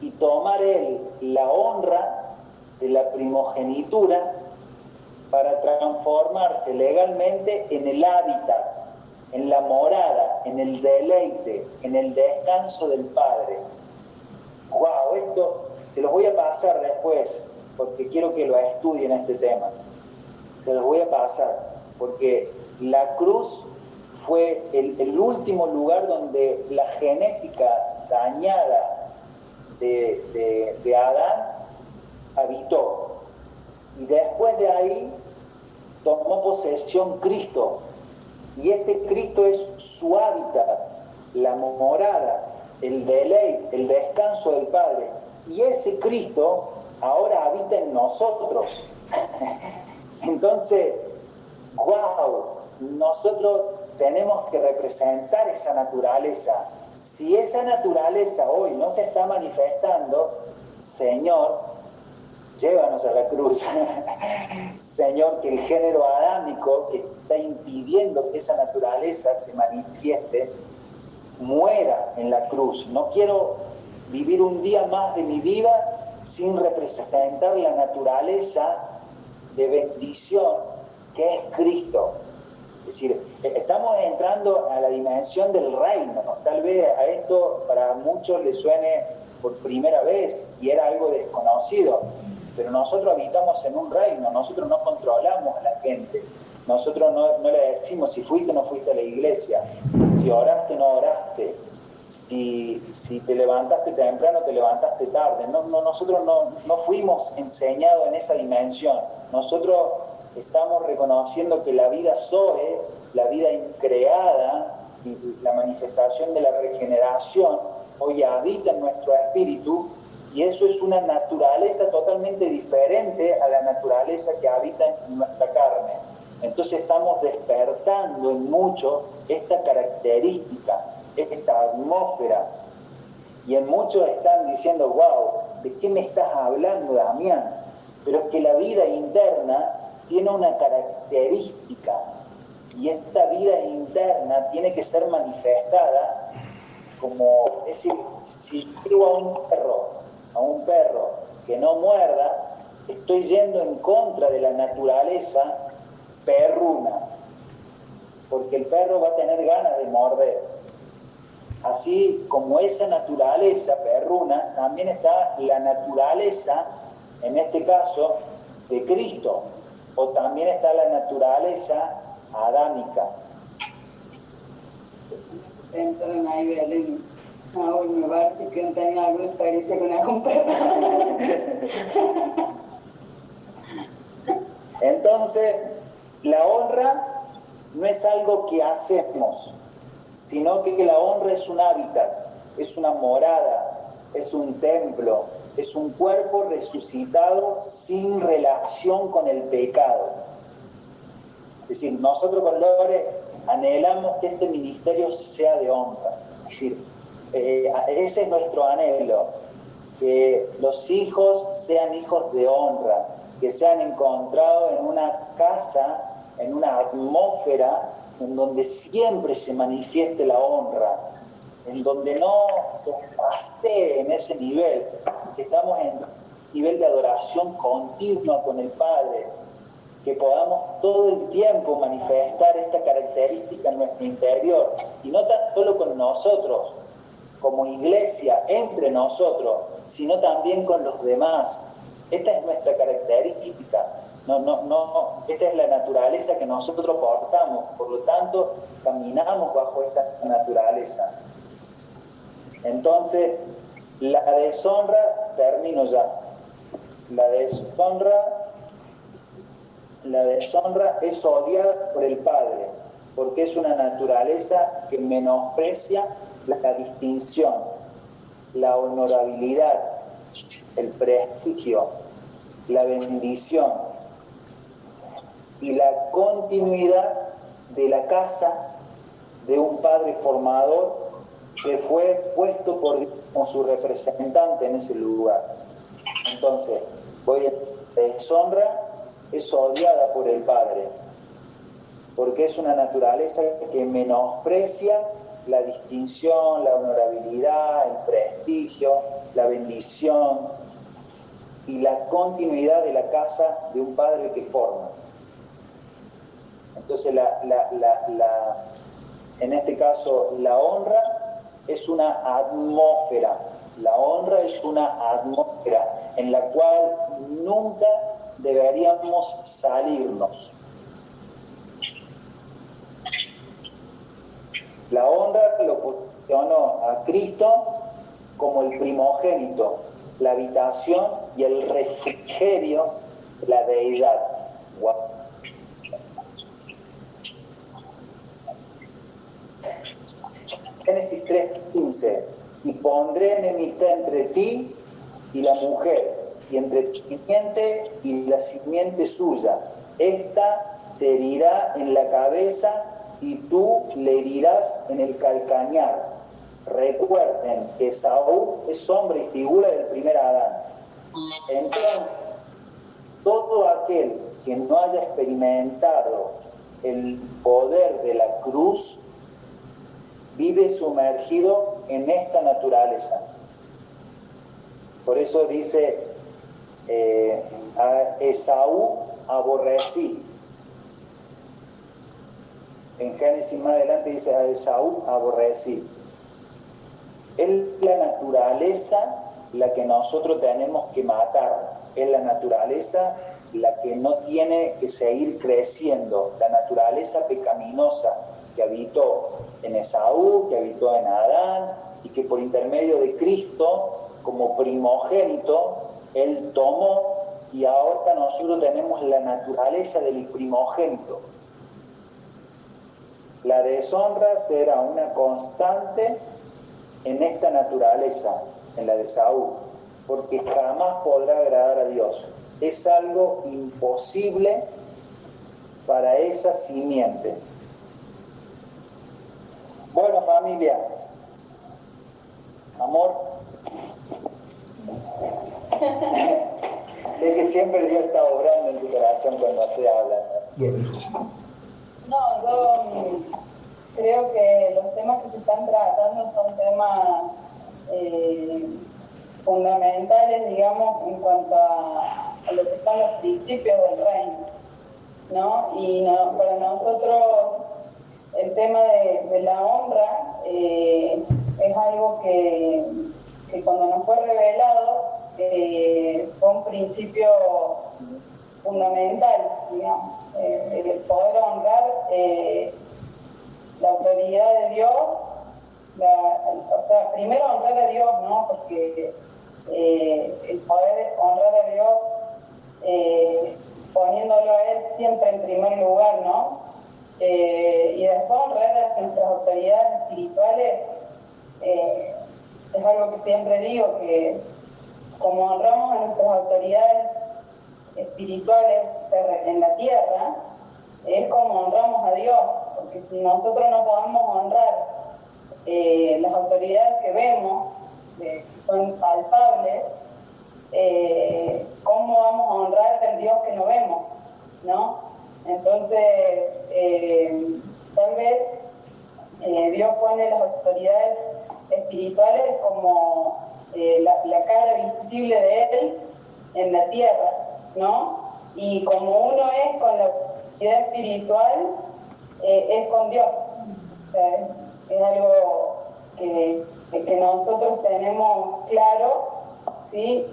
y tomar él la honra de la primogenitura para transformarse legalmente en el hábitat, en la morada, en el deleite, en el descanso del Padre. ¡Wow! Esto se los voy a pasar después, porque quiero que lo estudien este tema. Se los voy a pasar, porque la cruz fue el, último lugar donde la genética dañada de, Adán habitó. Y después de ahí tomó posesión Cristo. Y este Cristo es su hábitat, la morada, el deleite, el descanso del Padre. Y ese Cristo ahora habita en nosotros. [LAUGHS] Entonces, wow, nosotros tenemos que representar esa naturaleza si esa naturaleza hoy no se está manifestando, Señor, llévanos a la cruz. [LAUGHS] Señor, que el género adámico que está impidiendo que esa naturaleza se manifieste, muera en la cruz. No quiero vivir un día más de mi vida sin representar la naturaleza de bendición que es Cristo. Es decir, estamos entrando a la dimensión del reino. Tal vez a esto para muchos les suene por primera vez y era algo desconocido, pero nosotros habitamos en un reino, nosotros no controlamos a la gente, nosotros no, le decimos si fuiste o no fuiste a la iglesia, si oraste o no oraste, si, si te levantaste temprano, te levantaste tarde. No, no, nosotros no, no fuimos enseñados en esa dimensión. Nosotros estamos reconociendo que la vida Zoe, la vida increada, la manifestación de la regeneración, hoy habita en nuestro espíritu y eso es una naturaleza totalmente diferente a la naturaleza que habita en nuestra carne. Entonces estamos despertando en mucho esta característica, esta atmósfera. Y en muchos están diciendo, wow, ¿de qué me estás hablando, Damián? Pero es que la vida interna tiene una característica y esta vida interna tiene que ser manifestada como, es decir, si digo a un perro, a un perro que no muerda, estoy yendo en contra de la naturaleza perruna, porque el perro va a tener ganas de morder. Así como esa naturaleza perruna, también está la naturaleza, en este caso, de Cristo, o también está la naturaleza adámica. Entonces, la honra no es algo que hacemos, sino que la honra es un hábitat, es una morada, es un templo, es un cuerpo resucitado sin relación con el pecado. Es decir, nosotros con Lore anhelamos que este ministerio sea de honra. Es decir, eh, ese es nuestro anhelo, que los hijos sean hijos de honra, que sean encontrados en una casa en una atmósfera en donde siempre se manifieste la honra, en donde no se pase en ese nivel, que estamos en nivel de adoración continua con el Padre, que podamos todo el tiempo manifestar esta característica en nuestro interior, y no tan solo con nosotros, como iglesia, entre nosotros, sino también con los demás. Esta es nuestra característica, no, no, no, esta es la naturaleza que nosotros portamos, por lo tanto, caminamos bajo esta naturaleza. Entonces, la deshonra, termino ya, la deshonra, la deshonra es odiada por el Padre, porque es una naturaleza que menosprecia la distinción, la honorabilidad, el prestigio, la bendición, y la continuidad de la casa de un padre formador que fue puesto por como su representante en ese lugar. Entonces, voy a deshonra es odiada por el Padre, porque es una naturaleza que menosprecia la distinción, la honorabilidad, el prestigio, la bendición y la continuidad de la casa de un padre que forma. Entonces, en este caso, la honra es una atmósfera. La honra es una atmósfera en la cual nunca deberíamos salirnos. La honra lo posicionó a Cristo como el primogénito, la habitación y el refrigerio la deidad. Génesis 3:15, y pondré enemistad entre ti y la mujer, y entre tu simiente y la simiente suya. Esta te herirá en la cabeza y tú le herirás en el calcañar. Recuerden que Saúl es hombre y figura del primer Adán. Entonces, todo aquel que no haya experimentado el poder de la cruz vive sumergido en esta naturaleza. Por eso dice eh, a Esaú aborrecí. En Génesis más adelante dice a Esaú aborrecí. Es la naturaleza la que nosotros tenemos que matar. Es la naturaleza la que no tiene que seguir creciendo. La naturaleza pecaminosa que habitó en Esaú, que habitó en Adán, y que por intermedio de Cristo, como primogénito, Él tomó y ahora nosotros tenemos la naturaleza del primogénito. La deshonra será una constante en esta naturaleza, en la de Saúl, porque jamás podrá agradar a Dios. Es algo imposible para esa simiente. Familia, amor. sé que siempre Dios está obrando en tu corazón cuando estoy hablando. No, yo creo que los temas que se están tratando son temas eh, fundamentales, digamos, en cuanto a, lo que son los principios del reino. ¿no? Y para nosotros el tema de, la honra eh, es algo que, cuando nos fue revelado eh, fue un principio fundamental, digamos, eh, el poder honrar la autoridad de Dios, o sea, primero honrar a Dios, ¿no? Porque el poder honrar a Dios poniéndolo a Él siempre en primer lugar, ¿no? Eh, y después honrar a nuestras autoridades espirituales eh, es algo que siempre digo, que como honramos a nuestras autoridades espirituales en la tierra, es como honramos a Dios, porque si nosotros no podemos honrar eh, las autoridades que vemos, que son palpables, ¿cómo vamos a honrar al Dios que no vemos? ¿no? Entonces, eh, tal vez eh, Dios pone las autoridades espirituales como eh, la, cara visible de Él en la tierra, ¿no? Y como uno es con la autoridad espiritual, es con Dios. es algo que, que nosotros tenemos claro ¿sí?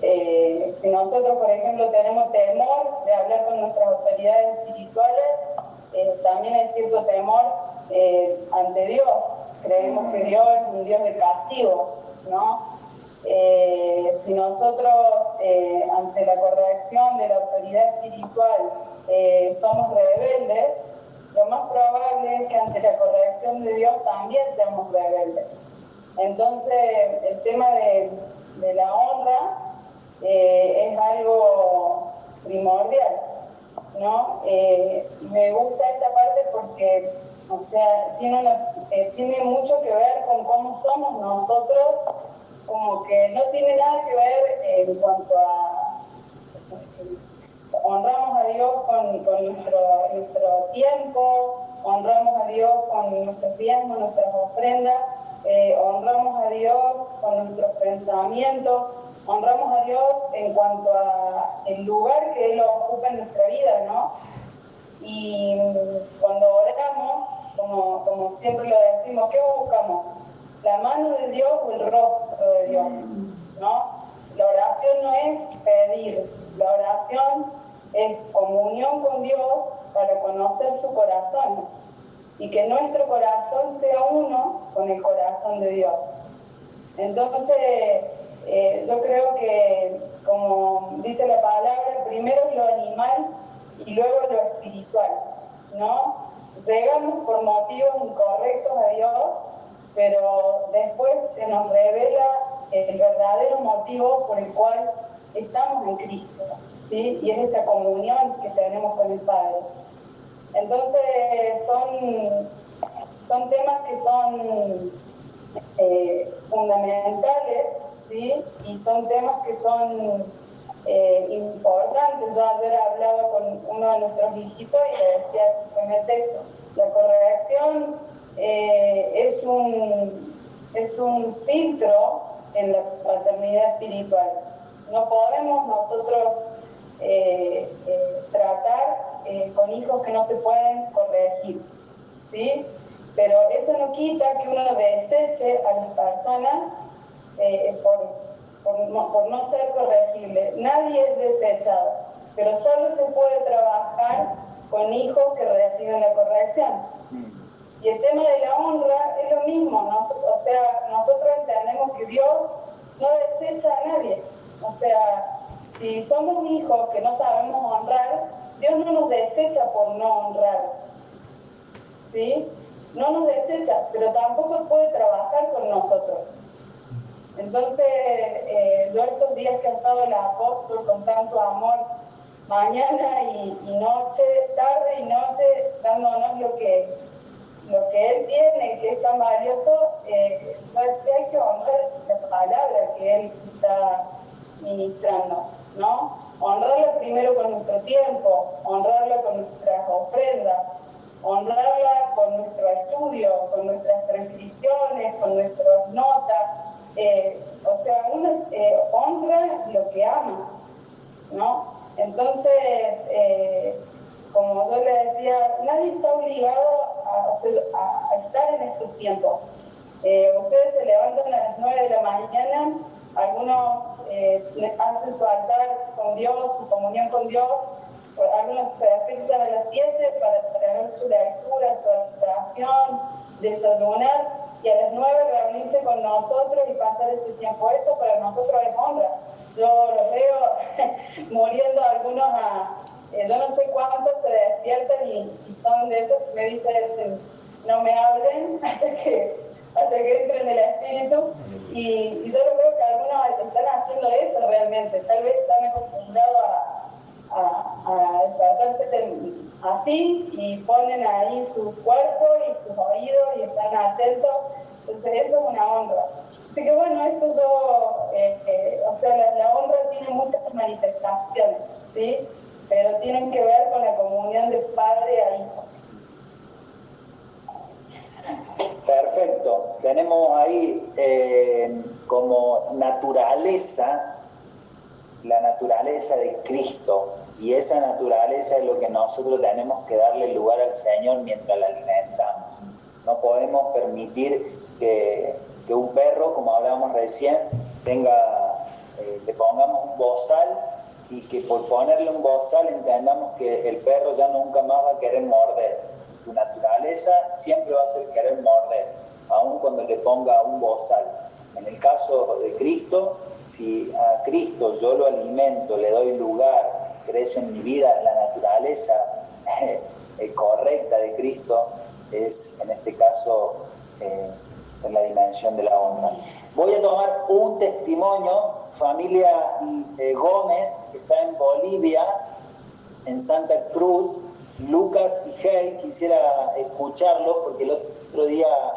Si nosotros, por ejemplo, tenemos temor de hablar con nuestras autoridades espirituales, eh, también hay cierto temor eh, ante Dios. Creemos que Dios es un Dios de castigo, ¿no? si nosotros, ante la corrección de la autoridad espiritual, somos rebeldes, lo más probable es que ante la corrección de Dios también seamos rebeldes. Entonces, el tema de de la honra eh, es algo primordial, ¿no? Eh, me gusta esta parte porque, o sea, tiene, eh, tiene mucho que ver con cómo somos nosotros, como que no tiene nada que ver en cuanto a honramos a Dios con, nuestro, nuestro tiempo, honramos a Dios con nuestros diezmos, nuestras ofrendas, eh, honramos a Dios con nuestros pensamientos, honramos a Dios en cuanto a el lugar que Él ocupa en nuestra vida, ¿no? Y cuando oramos, como, como siempre lo decimos, ¿qué buscamos? ¿La mano de Dios o el rostro de Dios? ¿No? La oración no es pedir, la oración es comunión con Dios para conocer su corazón y que nuestro corazón sea uno con el corazón de Dios. Entonces, eh, yo creo que, como dice la palabra, primero lo animal y luego lo espiritual, ¿no? Llegamos por motivos incorrectos a Dios, pero después se nos revela el verdadero motivo por el cual estamos en Cristo, ¿sí? Y es esta comunión que tenemos con el Padre. Entonces, son, son temas que son eh, fundamentales, ¿sí? Y son temas que son eh, importantes. Yo ayer hablaba con uno de nuestros hijitos y le decía en texto, la corrección eh, es, un, es un filtro en la paternidad espiritual. No podemos nosotros tratar eh, con hijos que no se pueden corregir, ¿sí? Pero eso no quita que uno deseche a las personas eh, por, por, no, ser corregible. Nadie es desechado, pero solo se puede trabajar con hijos que reciben la corrección. Y el tema de la honra es lo mismo, o sea, nosotros entendemos que Dios no desecha a nadie. O sea, si somos hijos que no sabemos honrar, Dios no nos desecha por no honrar. ¿Sí? No nos desecha, pero tampoco puede trabajar con nosotros. Entonces, eh, yo estos días que ha estado el apóstol con tanto amor, mañana y, noche, tarde y noche, dándonos lo que, lo que Él tiene, que es tan valioso, eh, decía, hay que honrar la palabra que Él está ministrando, ¿no? Honrarla primero con nuestro tiempo, honrarla con nuestras ofrendas, honrarla con nuestro estudio, con nuestras transcripciones, con nuestras notas, eh, o sea, uno eh, honra lo que ama, ¿no? Entonces, eh, como yo le decía, nadie está obligado a, estar en estos tiempos. ustedes se levantan a las 9 de la mañana, algunos hacen su altar con Dios, su comunión con Dios, algunos se despiertan a las 7 para tener su lectura, su oración, desayunar y a las nueve reunirse con nosotros y pasar este tiempo. Eso para nosotros es honra. Yo los veo [LAUGHS] muriendo algunos a, eh, yo no sé cuántos se despiertan y, son de esos que me dicen, no me hablen [LAUGHS] hasta que, hasta que entren en el espíritu. Y, y yo creo que algunos están haciendo eso realmente. Tal vez están acostumbrados a, a, a despertarse así y ponen ahí su cuerpo y sus oídos y están atentos. Entonces eso es una honra. Así que bueno, eso yo, eh, eh, o sea, la, honra tiene muchas manifestaciones, ¿sí? Pero tienen que ver con la comunión de padre a hijo. Perfecto. Tenemos ahí eh, como naturaleza, la naturaleza de Cristo, y esa naturaleza es lo que nosotros tenemos que darle lugar al Señor mientras la alimentamos. No podemos permitir que, un perro, como hablábamos recién, tenga, eh, le pongamos un bozal y que por ponerle un bozal entendamos que el perro ya nunca más va a querer morder. Su naturaleza siempre va a ser querer morder, aun cuando le ponga un bozal. En el caso de Cristo, si a Cristo yo lo alimento, le doy lugar, crece en mi vida, la naturaleza [LAUGHS] eh, correcta de Cristo es en este caso eh, en la dimensión de la honra. Voy a tomar un testimonio, familia eh, Gómez, que está en Bolivia, en Santa Cruz, Lucas y Hey, quisiera escucharlo porque el otro día